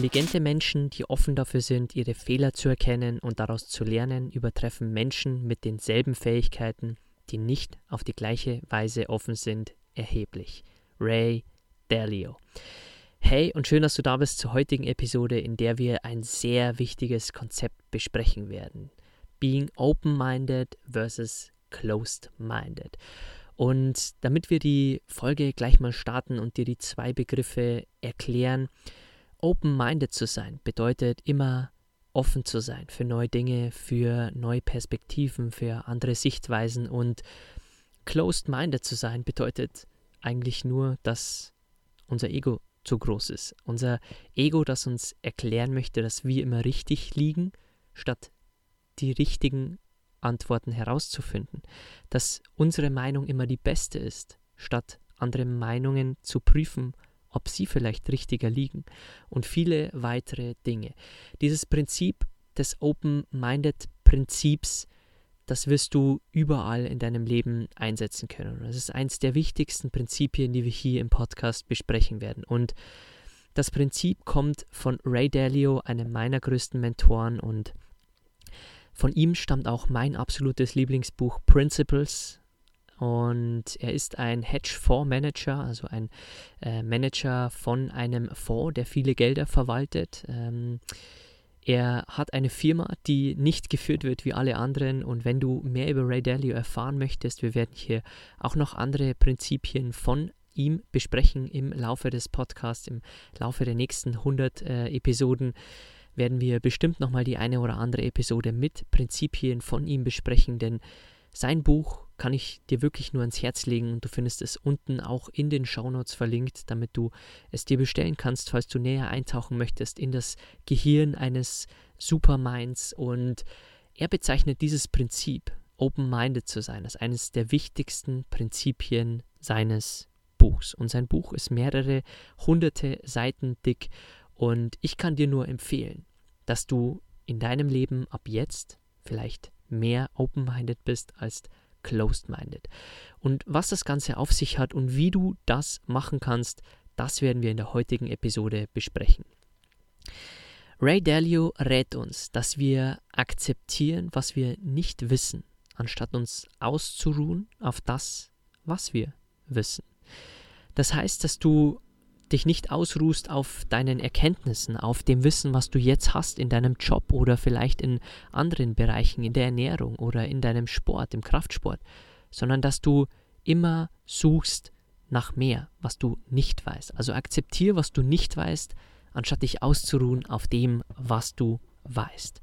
Intelligente Menschen, die offen dafür sind, ihre Fehler zu erkennen und daraus zu lernen, übertreffen Menschen mit denselben Fähigkeiten, die nicht auf die gleiche Weise offen sind, erheblich. Ray Dalio. Hey und schön, dass du da bist zur heutigen Episode, in der wir ein sehr wichtiges Konzept besprechen werden. Being open-minded versus closed-minded. Und damit wir die Folge gleich mal starten und dir die zwei Begriffe erklären, Open-minded zu sein bedeutet immer offen zu sein für neue Dinge, für neue Perspektiven, für andere Sichtweisen und closed-minded zu sein bedeutet eigentlich nur, dass unser Ego zu groß ist. Unser Ego, das uns erklären möchte, dass wir immer richtig liegen, statt die richtigen Antworten herauszufinden. Dass unsere Meinung immer die beste ist, statt andere Meinungen zu prüfen ob sie vielleicht richtiger liegen und viele weitere Dinge. Dieses Prinzip des Open-Minded-Prinzips, das wirst du überall in deinem Leben einsetzen können. Das ist eines der wichtigsten Prinzipien, die wir hier im Podcast besprechen werden. Und das Prinzip kommt von Ray Dalio, einem meiner größten Mentoren und von ihm stammt auch mein absolutes Lieblingsbuch Principles und er ist ein Hedgefondsmanager, also ein äh, Manager von einem Fonds, der viele Gelder verwaltet. Ähm, er hat eine Firma, die nicht geführt wird wie alle anderen. Und wenn du mehr über Ray Dalio erfahren möchtest, wir werden hier auch noch andere Prinzipien von ihm besprechen im Laufe des Podcasts, im Laufe der nächsten 100 äh, Episoden werden wir bestimmt nochmal die eine oder andere Episode mit Prinzipien von ihm besprechen, denn sein Buch kann ich dir wirklich nur ans Herz legen und du findest es unten auch in den Shownotes verlinkt, damit du es dir bestellen kannst, falls du näher eintauchen möchtest in das Gehirn eines Superminds und er bezeichnet dieses Prinzip, open-minded zu sein, als eines der wichtigsten Prinzipien seines Buchs. Und sein Buch ist mehrere hunderte Seiten dick und ich kann dir nur empfehlen, dass du in deinem Leben ab jetzt vielleicht mehr open-minded bist als closed-minded. Und was das Ganze auf sich hat und wie du das machen kannst, das werden wir in der heutigen Episode besprechen. Ray Dalio rät uns, dass wir akzeptieren, was wir nicht wissen, anstatt uns auszuruhen auf das, was wir wissen. Das heißt, dass du dich nicht ausruhst auf deinen Erkenntnissen, auf dem Wissen, was du jetzt hast in deinem Job oder vielleicht in anderen Bereichen, in der Ernährung oder in deinem Sport, im Kraftsport, sondern dass du immer suchst nach mehr, was du nicht weißt. Also akzeptiere, was du nicht weißt, anstatt dich auszuruhen auf dem, was du weißt.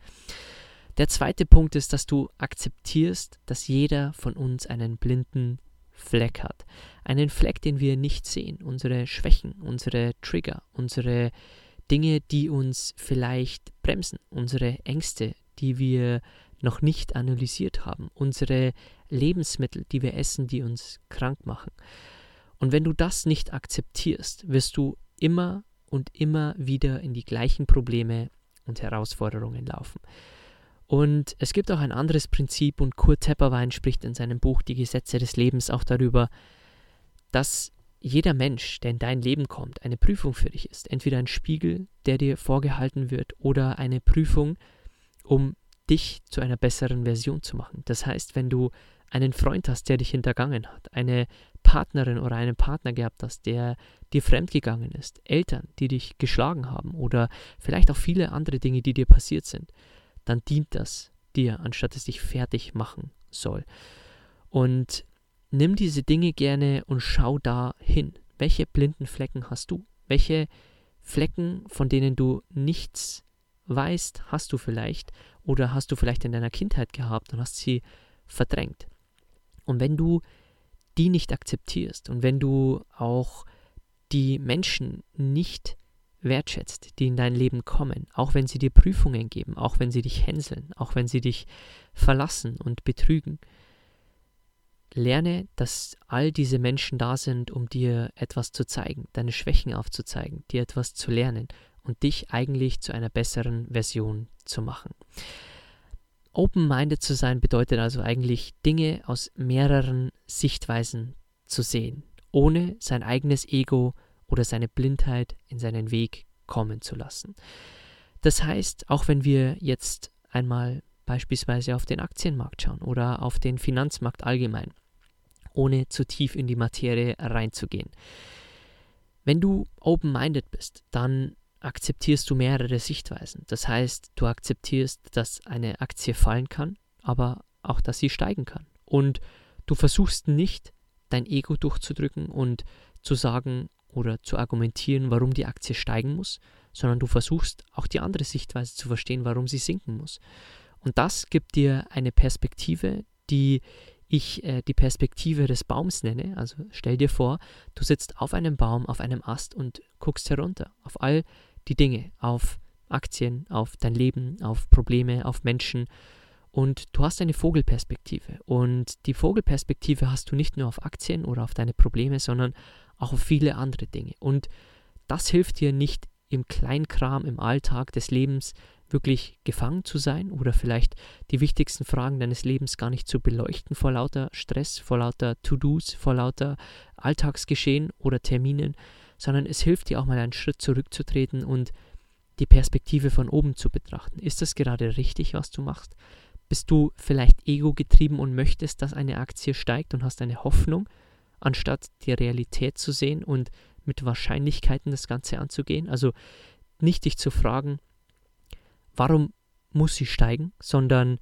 Der zweite Punkt ist, dass du akzeptierst, dass jeder von uns einen blinden Fleck hat. Einen Fleck, den wir nicht sehen. Unsere Schwächen, unsere Trigger, unsere Dinge, die uns vielleicht bremsen, unsere Ängste, die wir noch nicht analysiert haben, unsere Lebensmittel, die wir essen, die uns krank machen. Und wenn du das nicht akzeptierst, wirst du immer und immer wieder in die gleichen Probleme und Herausforderungen laufen. Und es gibt auch ein anderes Prinzip und Kurt Tepperwein spricht in seinem Buch Die Gesetze des Lebens auch darüber, dass jeder Mensch, der in dein Leben kommt, eine Prüfung für dich ist. Entweder ein Spiegel, der dir vorgehalten wird, oder eine Prüfung, um dich zu einer besseren Version zu machen. Das heißt, wenn du einen Freund hast, der dich hintergangen hat, eine Partnerin oder einen Partner gehabt hast, der dir fremdgegangen ist, Eltern, die dich geschlagen haben oder vielleicht auch viele andere Dinge, die dir passiert sind, dann dient das dir, anstatt es dich fertig machen soll. Und nimm diese Dinge gerne und schau da hin. welche blinden Flecken hast du? Welche Flecken, von denen du nichts weißt, hast du vielleicht oder hast du vielleicht in deiner Kindheit gehabt und hast sie verdrängt. Und wenn du die nicht akzeptierst und wenn du auch die Menschen nicht wertschätzt, die in dein Leben kommen, auch wenn sie dir Prüfungen geben, auch wenn sie dich hänseln, auch wenn sie dich verlassen und betrügen. Lerne, dass all diese Menschen da sind, um dir etwas zu zeigen, deine Schwächen aufzuzeigen, dir etwas zu lernen und dich eigentlich zu einer besseren Version zu machen. Open-minded zu sein bedeutet also eigentlich Dinge aus mehreren Sichtweisen zu sehen, ohne sein eigenes Ego oder seine Blindheit in seinen Weg kommen zu lassen. Das heißt, auch wenn wir jetzt einmal beispielsweise auf den Aktienmarkt schauen oder auf den Finanzmarkt allgemein, ohne zu tief in die Materie reinzugehen. Wenn du open-minded bist, dann akzeptierst du mehrere Sichtweisen. Das heißt, du akzeptierst, dass eine Aktie fallen kann, aber auch, dass sie steigen kann. Und du versuchst nicht, dein Ego durchzudrücken und zu sagen oder zu argumentieren, warum die Aktie steigen muss, sondern du versuchst auch die andere Sichtweise zu verstehen, warum sie sinken muss. Und das gibt dir eine Perspektive, die ich äh, die Perspektive des Baums nenne. Also stell dir vor, du sitzt auf einem Baum, auf einem Ast und guckst herunter auf all die Dinge, auf Aktien, auf dein Leben, auf Probleme, auf Menschen. Und du hast eine Vogelperspektive. Und die Vogelperspektive hast du nicht nur auf Aktien oder auf deine Probleme, sondern auch auf viele andere Dinge. Und das hilft dir nicht im Kleinkram, im Alltag des Lebens wirklich gefangen zu sein oder vielleicht die wichtigsten Fragen deines Lebens gar nicht zu beleuchten vor lauter Stress, vor lauter To-Dos, vor lauter Alltagsgeschehen oder Terminen, sondern es hilft dir auch mal einen Schritt zurückzutreten und die Perspektive von oben zu betrachten. Ist das gerade richtig, was du machst? Bist du vielleicht ego getrieben und möchtest, dass eine Aktie steigt und hast eine Hoffnung, anstatt die Realität zu sehen und mit Wahrscheinlichkeiten das Ganze anzugehen? Also nicht dich zu fragen, warum muss sie steigen, sondern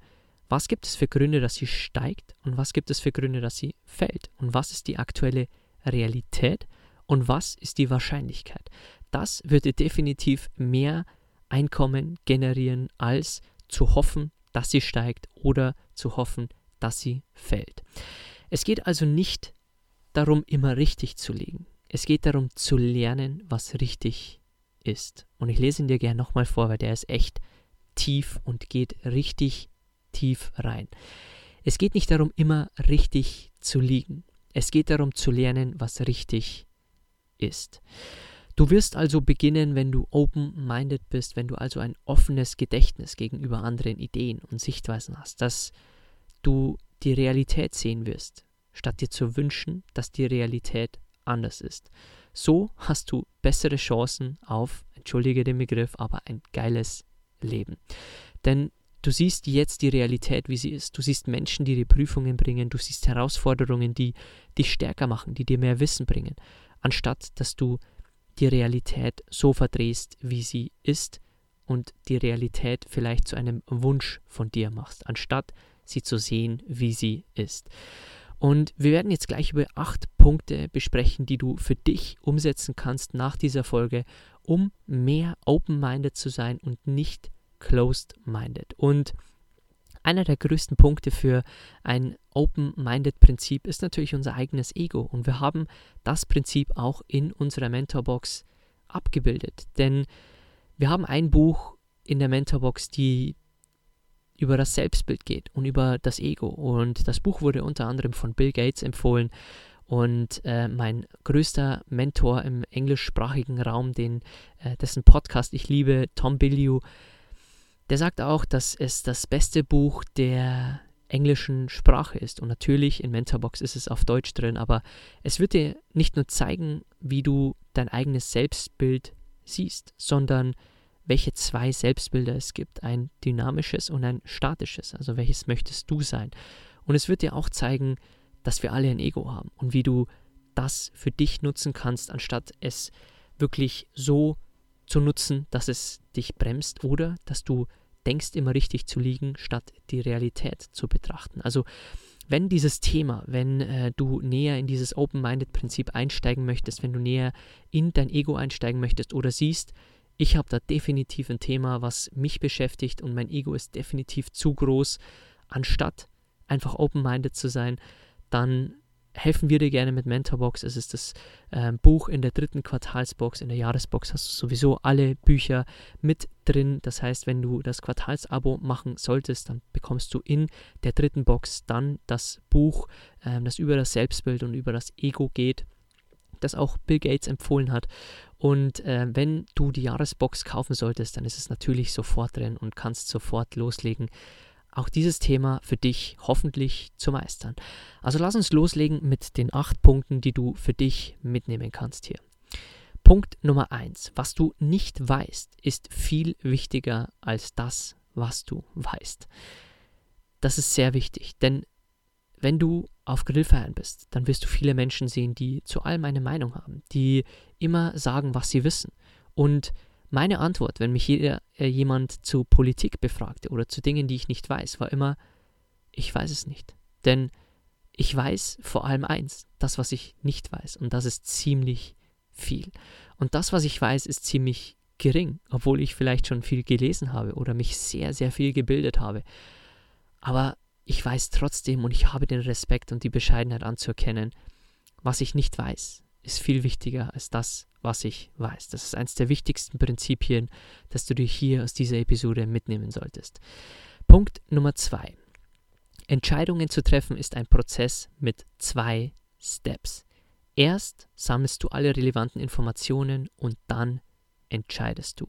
was gibt es für Gründe, dass sie steigt und was gibt es für Gründe, dass sie fällt und was ist die aktuelle Realität und was ist die Wahrscheinlichkeit. Das würde definitiv mehr Einkommen generieren, als zu hoffen, dass sie steigt oder zu hoffen, dass sie fällt. Es geht also nicht darum, immer richtig zu liegen. Es geht darum zu lernen, was richtig ist. Und ich lese ihn dir gerne nochmal vor, weil der ist echt tief und geht richtig tief rein. Es geht nicht darum, immer richtig zu liegen. Es geht darum zu lernen, was richtig ist. Du wirst also beginnen, wenn du open-minded bist, wenn du also ein offenes Gedächtnis gegenüber anderen Ideen und Sichtweisen hast, dass du die Realität sehen wirst, statt dir zu wünschen, dass die Realität anders ist. So hast du bessere Chancen auf, entschuldige den Begriff, aber ein geiles Leben. Denn du siehst jetzt die Realität, wie sie ist. Du siehst Menschen, die dir Prüfungen bringen. Du siehst Herausforderungen, die dich stärker machen, die dir mehr Wissen bringen, anstatt dass du die Realität so verdrehst, wie sie ist und die Realität vielleicht zu einem Wunsch von dir machst, anstatt sie zu sehen, wie sie ist. Und wir werden jetzt gleich über acht Punkte besprechen, die du für dich umsetzen kannst nach dieser Folge, um mehr open-minded zu sein und nicht closed-minded. Und einer der größten Punkte für ein Open-Minded-Prinzip ist natürlich unser eigenes Ego. Und wir haben das Prinzip auch in unserer Mentorbox abgebildet. Denn wir haben ein Buch in der Mentorbox, die über das Selbstbild geht und über das Ego. Und das Buch wurde unter anderem von Bill Gates empfohlen. Und äh, mein größter Mentor im englischsprachigen Raum, den, äh, dessen Podcast ich liebe, Tom Billiou, der sagt auch, dass es das beste Buch der englischen Sprache ist. Und natürlich in Mentorbox ist es auf Deutsch drin, aber es wird dir nicht nur zeigen, wie du dein eigenes Selbstbild siehst, sondern welche zwei Selbstbilder es gibt, ein dynamisches und ein statisches, also welches möchtest du sein. Und es wird dir auch zeigen, dass wir alle ein Ego haben und wie du das für dich nutzen kannst, anstatt es wirklich so zu nutzen, dass es dich bremst oder dass du denkst immer richtig zu liegen, statt die Realität zu betrachten. Also wenn dieses Thema, wenn äh, du näher in dieses Open-Minded-Prinzip einsteigen möchtest, wenn du näher in dein Ego einsteigen möchtest oder siehst, ich habe da definitiv ein Thema, was mich beschäftigt und mein Ego ist definitiv zu groß, anstatt einfach open-minded zu sein, dann helfen wir dir gerne mit Mentorbox. Es ist das äh, Buch in der dritten Quartalsbox, in der Jahresbox hast du sowieso alle Bücher mit drin. Das heißt, wenn du das Quartalsabo machen solltest, dann bekommst du in der dritten Box dann das Buch, äh, das über das Selbstbild und über das Ego geht das auch Bill Gates empfohlen hat. Und äh, wenn du die Jahresbox kaufen solltest, dann ist es natürlich sofort drin und kannst sofort loslegen, auch dieses Thema für dich hoffentlich zu meistern. Also lass uns loslegen mit den acht Punkten, die du für dich mitnehmen kannst hier. Punkt Nummer eins: Was du nicht weißt, ist viel wichtiger als das, was du weißt. Das ist sehr wichtig, denn wenn du auf Grillfeiern bist, dann wirst du viele Menschen sehen, die zu allem eine Meinung haben, die immer sagen, was sie wissen. Und meine Antwort, wenn mich jeder, äh, jemand zu Politik befragte oder zu Dingen, die ich nicht weiß, war immer, ich weiß es nicht. Denn ich weiß vor allem eins, das, was ich nicht weiß. Und das ist ziemlich viel. Und das, was ich weiß, ist ziemlich gering, obwohl ich vielleicht schon viel gelesen habe oder mich sehr, sehr viel gebildet habe. Aber ich weiß trotzdem und ich habe den Respekt und die Bescheidenheit anzuerkennen, was ich nicht weiß, ist viel wichtiger als das, was ich weiß. Das ist eines der wichtigsten Prinzipien, das du dir hier aus dieser Episode mitnehmen solltest. Punkt Nummer zwei. Entscheidungen zu treffen ist ein Prozess mit zwei Steps. Erst sammelst du alle relevanten Informationen und dann entscheidest du.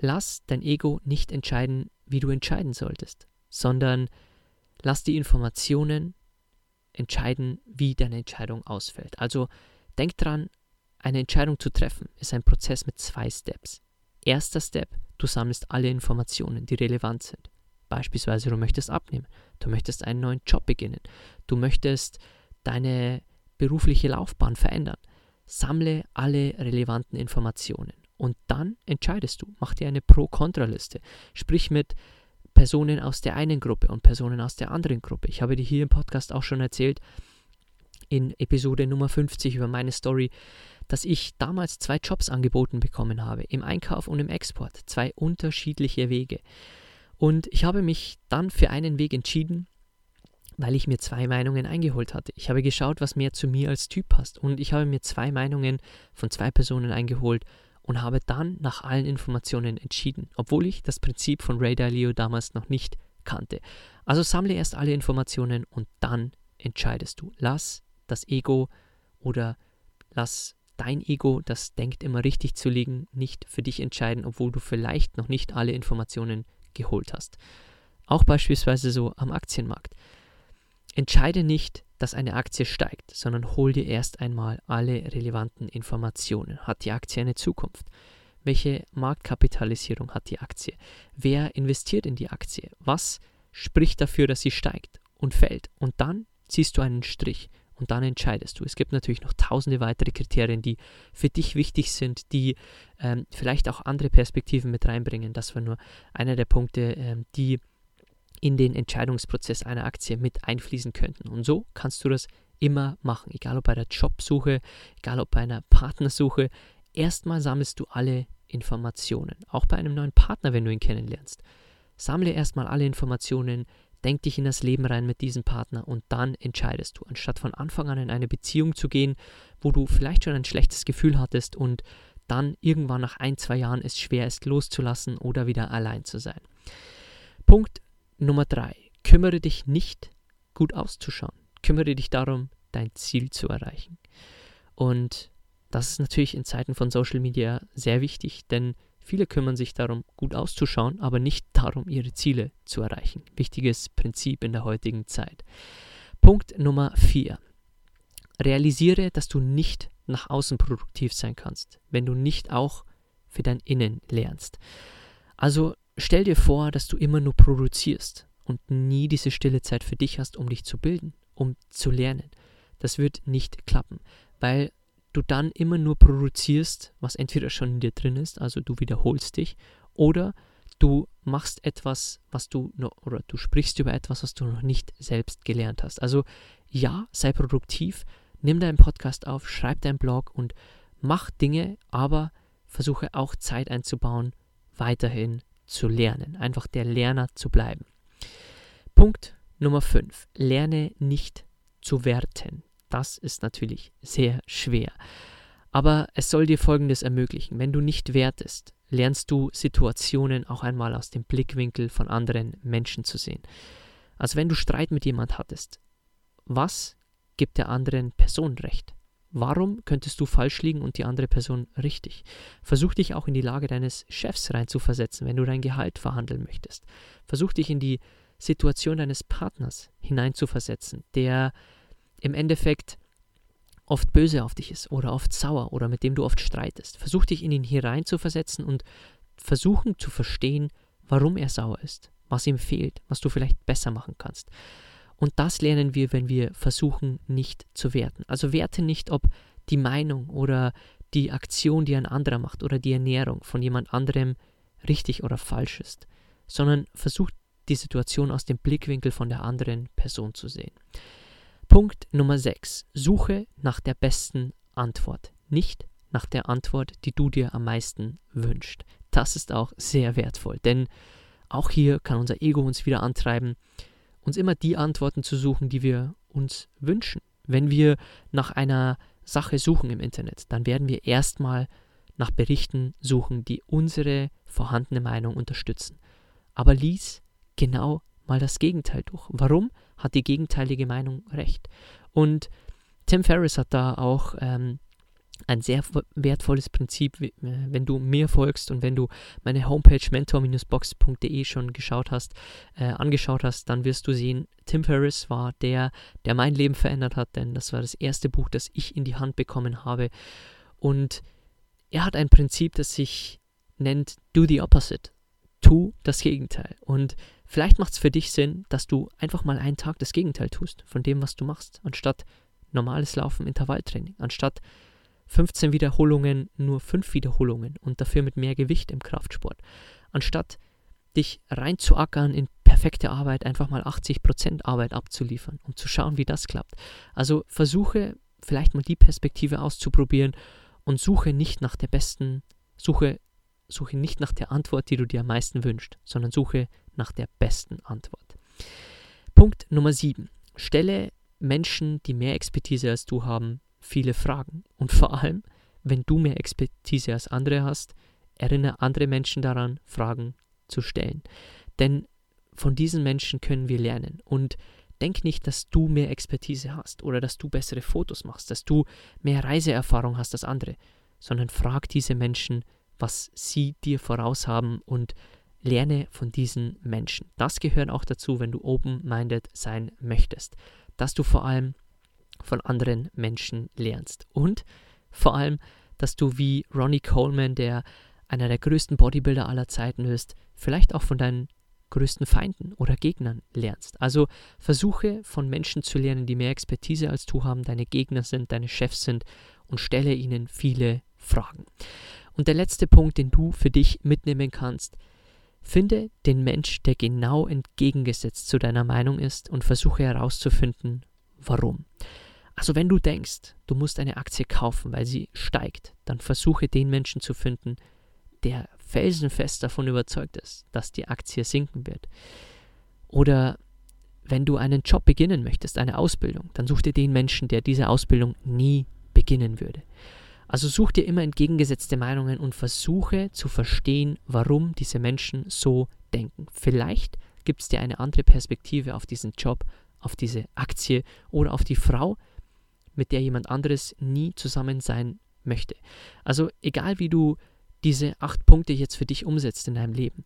Lass dein Ego nicht entscheiden, wie du entscheiden solltest, sondern lass die Informationen entscheiden, wie deine Entscheidung ausfällt. Also denk dran, eine Entscheidung zu treffen ist ein Prozess mit zwei Steps. Erster Step, du sammelst alle Informationen, die relevant sind. Beispielsweise, du möchtest abnehmen, du möchtest einen neuen Job beginnen, du möchtest deine berufliche Laufbahn verändern. Sammle alle relevanten Informationen und dann entscheidest du. Mach dir eine Pro-Kontra-Liste. Sprich mit Personen aus der einen Gruppe und Personen aus der anderen Gruppe. Ich habe dir hier im Podcast auch schon erzählt, in Episode Nummer 50 über meine Story, dass ich damals zwei Jobs angeboten bekommen habe, im Einkauf und im Export, zwei unterschiedliche Wege. Und ich habe mich dann für einen Weg entschieden, weil ich mir zwei Meinungen eingeholt hatte. Ich habe geschaut, was mehr zu mir als Typ passt und ich habe mir zwei Meinungen von zwei Personen eingeholt und habe dann nach allen Informationen entschieden, obwohl ich das Prinzip von Ray Dalio damals noch nicht kannte. Also sammle erst alle Informationen und dann entscheidest du. Lass das Ego oder lass dein Ego, das denkt immer richtig zu liegen, nicht für dich entscheiden, obwohl du vielleicht noch nicht alle Informationen geholt hast. Auch beispielsweise so am Aktienmarkt. Entscheide nicht, dass eine Aktie steigt, sondern hol dir erst einmal alle relevanten Informationen. Hat die Aktie eine Zukunft? Welche Marktkapitalisierung hat die Aktie? Wer investiert in die Aktie? Was spricht dafür, dass sie steigt und fällt? Und dann ziehst du einen Strich und dann entscheidest du. Es gibt natürlich noch tausende weitere Kriterien, die für dich wichtig sind, die ähm, vielleicht auch andere Perspektiven mit reinbringen. Das war nur einer der Punkte, ähm, die in den Entscheidungsprozess einer Aktie mit einfließen könnten. Und so kannst du das immer machen, egal ob bei der Jobsuche, egal ob bei einer Partnersuche. Erstmal sammelst du alle Informationen, auch bei einem neuen Partner, wenn du ihn kennenlernst. Sammle erstmal alle Informationen, denk dich in das Leben rein mit diesem Partner und dann entscheidest du, anstatt von Anfang an in eine Beziehung zu gehen, wo du vielleicht schon ein schlechtes Gefühl hattest und dann irgendwann nach ein, zwei Jahren es schwer ist loszulassen oder wieder allein zu sein. Punkt Nummer drei, kümmere dich nicht, gut auszuschauen. Kümmere dich darum, dein Ziel zu erreichen. Und das ist natürlich in Zeiten von Social Media sehr wichtig, denn viele kümmern sich darum, gut auszuschauen, aber nicht darum, ihre Ziele zu erreichen. Wichtiges Prinzip in der heutigen Zeit. Punkt Nummer vier. Realisiere, dass du nicht nach außen produktiv sein kannst, wenn du nicht auch für dein Innen lernst. Also Stell dir vor, dass du immer nur produzierst und nie diese stille Zeit für dich hast, um dich zu bilden, um zu lernen. Das wird nicht klappen, weil du dann immer nur produzierst, was entweder schon in dir drin ist, also du wiederholst dich, oder du machst etwas, was du noch, oder du sprichst über etwas, was du noch nicht selbst gelernt hast. Also ja, sei produktiv, nimm deinen Podcast auf, schreib deinen Blog und mach Dinge, aber versuche auch Zeit einzubauen, weiterhin zu lernen, einfach der Lerner zu bleiben. Punkt Nummer 5. Lerne nicht zu werten. Das ist natürlich sehr schwer. Aber es soll dir Folgendes ermöglichen. Wenn du nicht wertest, lernst du Situationen auch einmal aus dem Blickwinkel von anderen Menschen zu sehen. Also wenn du Streit mit jemand hattest, was gibt der anderen Person recht? Warum könntest du falsch liegen und die andere Person richtig? Versuch dich auch in die Lage deines Chefs reinzuversetzen, wenn du dein Gehalt verhandeln möchtest. Versuch dich in die Situation deines Partners hineinzuversetzen, der im Endeffekt oft böse auf dich ist oder oft sauer oder mit dem du oft streitest. Versuch dich in ihn hineinzuversetzen und versuchen zu verstehen, warum er sauer ist, was ihm fehlt, was du vielleicht besser machen kannst. Und das lernen wir, wenn wir versuchen, nicht zu werten. Also werte nicht, ob die Meinung oder die Aktion, die ein anderer macht oder die Ernährung von jemand anderem richtig oder falsch ist, sondern versuch die Situation aus dem Blickwinkel von der anderen Person zu sehen. Punkt Nummer 6. Suche nach der besten Antwort, nicht nach der Antwort, die du dir am meisten wünschst. Das ist auch sehr wertvoll, denn auch hier kann unser Ego uns wieder antreiben, uns immer die Antworten zu suchen, die wir uns wünschen. Wenn wir nach einer Sache suchen im Internet, dann werden wir erstmal nach Berichten suchen, die unsere vorhandene Meinung unterstützen. Aber lies genau mal das Gegenteil durch. Warum hat die gegenteilige Meinung recht? Und Tim Ferriss hat da auch ähm, ein sehr wertvolles Prinzip, äh, wenn du mir folgst und wenn du meine Homepage mentor-box.de schon geschaut hast, äh, angeschaut hast, dann wirst du sehen, Tim Ferriss war der, der mein Leben verändert hat, denn das war das erste Buch, das ich in die Hand bekommen habe. Und er hat ein Prinzip, das sich nennt Do the Opposite. Tu das Gegenteil. Und vielleicht macht es für dich Sinn, dass du einfach mal einen Tag das Gegenteil tust von dem, was du machst, anstatt normales Laufen, Intervalltraining, anstatt 15 Wiederholungen nur 5 Wiederholungen und dafür mit mehr Gewicht im Kraftsport. Anstatt dich reinzuackern in perfekte Arbeit, einfach mal 80% Arbeit abzuliefern, um zu schauen, wie das klappt. Also versuche vielleicht mal die Perspektive auszuprobieren und suche nicht nach der besten, suche, suche nicht nach der Antwort, die du dir am meisten wünschst, sondern suche nach der besten Antwort. Punkt Nummer 7. Stelle Menschen, die mehr Expertise als du haben, viele Fragen. Und vor allem, wenn du mehr Expertise als andere hast, erinnere andere Menschen daran, Fragen zu stellen. Denn von diesen Menschen können wir lernen. Und denk nicht, dass du mehr Expertise hast oder dass du bessere Fotos machst, dass du mehr Reiseerfahrung hast als andere, sondern frag diese Menschen, was sie dir voraus haben und lerne von diesen Menschen. Das gehört auch dazu, wenn du open-minded sein möchtest, dass du vor allem von anderen Menschen lernst. Und vor allem, dass du wie Ronnie Coleman, der einer der größten Bodybuilder aller Zeiten ist, vielleicht auch von deinen größten Feinden oder Gegnern lernst. Also versuche von Menschen zu lernen, die mehr Expertise als du haben, deine Gegner sind, deine Chefs sind und stelle ihnen viele Fragen. Und der letzte Punkt, den du für dich mitnehmen kannst, finde den Mensch, der genau entgegengesetzt zu deiner Meinung ist und versuche herauszufinden, warum. Also wenn du denkst, du musst eine Aktie kaufen, weil sie steigt, dann versuche den Menschen zu finden, der felsenfest davon überzeugt ist, dass die Aktie sinken wird. Oder wenn du einen Job beginnen möchtest, eine Ausbildung, dann such dir den Menschen, der diese Ausbildung nie beginnen würde. Also such dir immer entgegengesetzte Meinungen und versuche zu verstehen, warum diese Menschen so denken. Vielleicht gibt es dir eine andere Perspektive auf diesen Job, auf diese Aktie oder auf die Frau, mit der jemand anderes nie zusammen sein möchte. Also egal wie du diese acht Punkte jetzt für dich umsetzt in deinem Leben,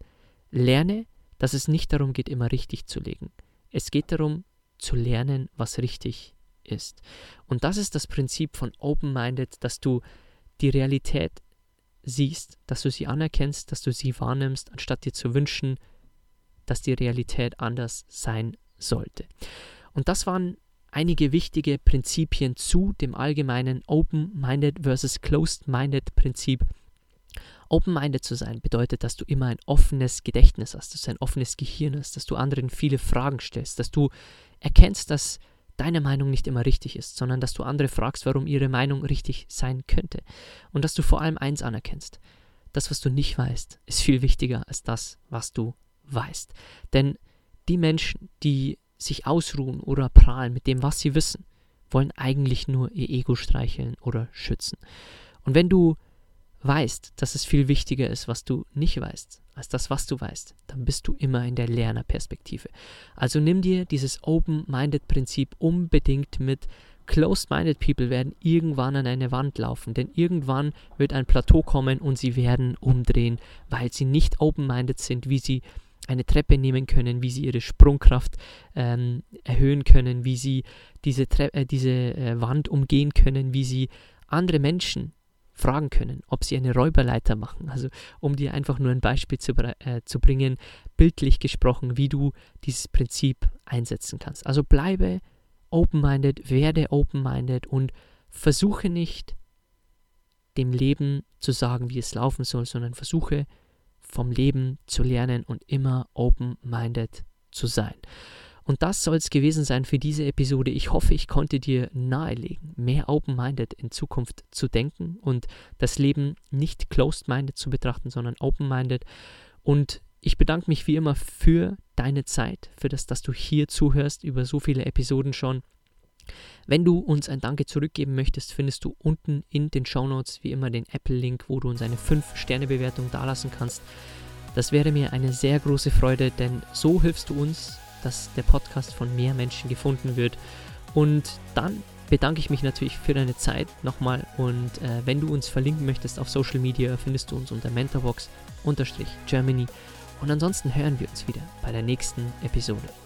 lerne, dass es nicht darum geht, immer richtig zu legen. Es geht darum, zu lernen, was richtig ist. Und das ist das Prinzip von Open-Minded, dass du die Realität siehst, dass du sie anerkennst, dass du sie wahrnimmst, anstatt dir zu wünschen, dass die Realität anders sein sollte. Und das waren einige wichtige Prinzipien zu dem allgemeinen Open-Minded versus Closed-Minded Prinzip. Open-minded zu sein bedeutet, dass du immer ein offenes Gedächtnis hast, dass du ein offenes Gehirn hast, dass du anderen viele Fragen stellst, dass du erkennst, dass deine Meinung nicht immer richtig ist, sondern dass du andere fragst, warum ihre Meinung richtig sein könnte. Und dass du vor allem eins anerkennst. Das, was du nicht weißt, ist viel wichtiger als das, was du weißt. Denn die Menschen, die sich ausruhen oder prahlen mit dem, was sie wissen, wollen eigentlich nur ihr Ego streicheln oder schützen. Und wenn du weißt, dass es viel wichtiger ist, was du nicht weißt, als das, was du weißt, dann bist du immer in der Lernerperspektive. Also nimm dir dieses Open-Minded-Prinzip unbedingt mit. Closed-minded People werden irgendwann an eine Wand laufen, denn irgendwann wird ein Plateau kommen und sie werden umdrehen, weil sie nicht open-minded sind, wie sie eine Treppe nehmen können, wie sie ihre Sprungkraft ähm, erhöhen können, wie sie diese, Tre äh, diese äh, Wand umgehen können, wie sie andere Menschen fragen können, ob sie eine Räuberleiter machen. Also um dir einfach nur ein Beispiel zu, äh, zu bringen, bildlich gesprochen, wie du dieses Prinzip einsetzen kannst. Also bleibe open-minded, werde open-minded und versuche nicht dem Leben zu sagen, wie es laufen soll, sondern versuche vom Leben zu lernen und immer open-minded zu sein. Und das soll es gewesen sein für diese Episode. Ich hoffe, ich konnte dir nahelegen, mehr open-minded in Zukunft zu denken und das Leben nicht closed-minded zu betrachten, sondern open-minded. Und ich bedanke mich wie immer für deine Zeit, für das, dass du hier zuhörst über so viele Episoden schon. Wenn du uns ein Danke zurückgeben möchtest, findest du unten in den Show Notes wie immer den Apple-Link, wo du uns eine 5-Sterne-Bewertung dalassen kannst. Das wäre mir eine sehr große Freude, denn so hilfst du uns, dass der Podcast von mehr Menschen gefunden wird. Und dann bedanke ich mich natürlich für deine Zeit nochmal und äh, wenn du uns verlinken möchtest auf Social Media, findest du uns unter mentorbox-germany und ansonsten hören wir uns wieder bei der nächsten Episode.